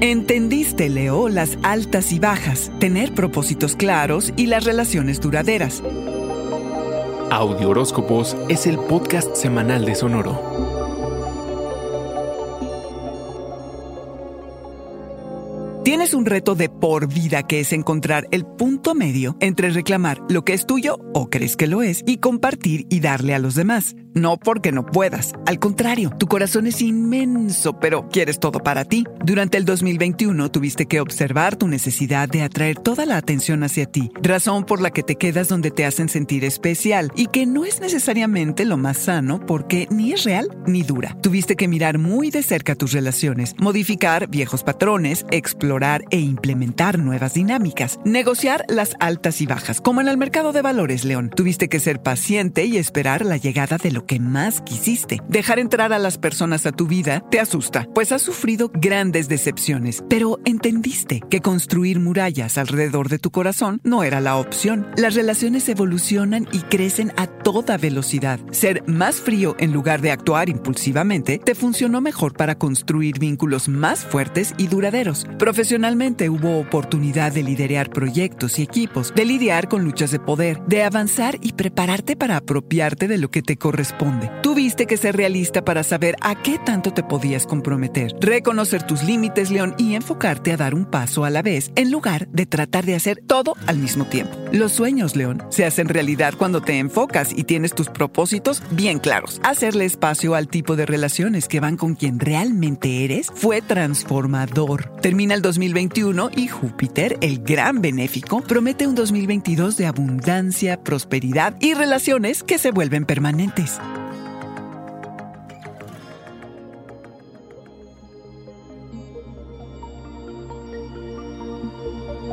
Entendiste, Leo, las altas y bajas, tener propósitos claros y las relaciones duraderas. Audio Horóscopos es el podcast semanal de Sonoro. Tienes un reto de por vida que es encontrar el punto medio entre reclamar lo que es tuyo o crees que lo es y compartir y darle a los demás. No porque no puedas, al contrario, tu corazón es inmenso, pero quieres todo para ti. Durante el 2021 tuviste que observar tu necesidad de atraer toda la atención hacia ti, razón por la que te quedas donde te hacen sentir especial y que no es necesariamente lo más sano porque ni es real ni dura. Tuviste que mirar muy de cerca tus relaciones, modificar viejos patrones, explorar e implementar nuevas dinámicas, negociar las altas y bajas, como en el mercado de valores, León. Tuviste que ser paciente y esperar la llegada de lo que más quisiste. Dejar entrar a las personas a tu vida te asusta, pues has sufrido grandes decepciones, pero entendiste que construir murallas alrededor de tu corazón no era la opción. Las relaciones evolucionan y crecen a toda velocidad. Ser más frío en lugar de actuar impulsivamente te funcionó mejor para construir vínculos más fuertes y duraderos. Profesionalmente hubo oportunidad de liderar proyectos y equipos, de lidiar con luchas de poder, de avanzar y prepararte para apropiarte de lo que te corresponde Tuviste que ser realista para saber a qué tanto te podías comprometer, reconocer tus límites, León, y enfocarte a dar un paso a la vez en lugar de tratar de hacer todo al mismo tiempo. Los sueños, León, se hacen realidad cuando te enfocas y tienes tus propósitos bien claros. Hacerle espacio al tipo de relaciones que van con quien realmente eres fue transformador. Termina el 2021 y Júpiter, el gran benéfico, promete un 2022 de abundancia, prosperidad y relaciones que se vuelven permanentes.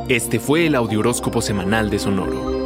Este fue el Audioróscopo Semanal de Sonoro.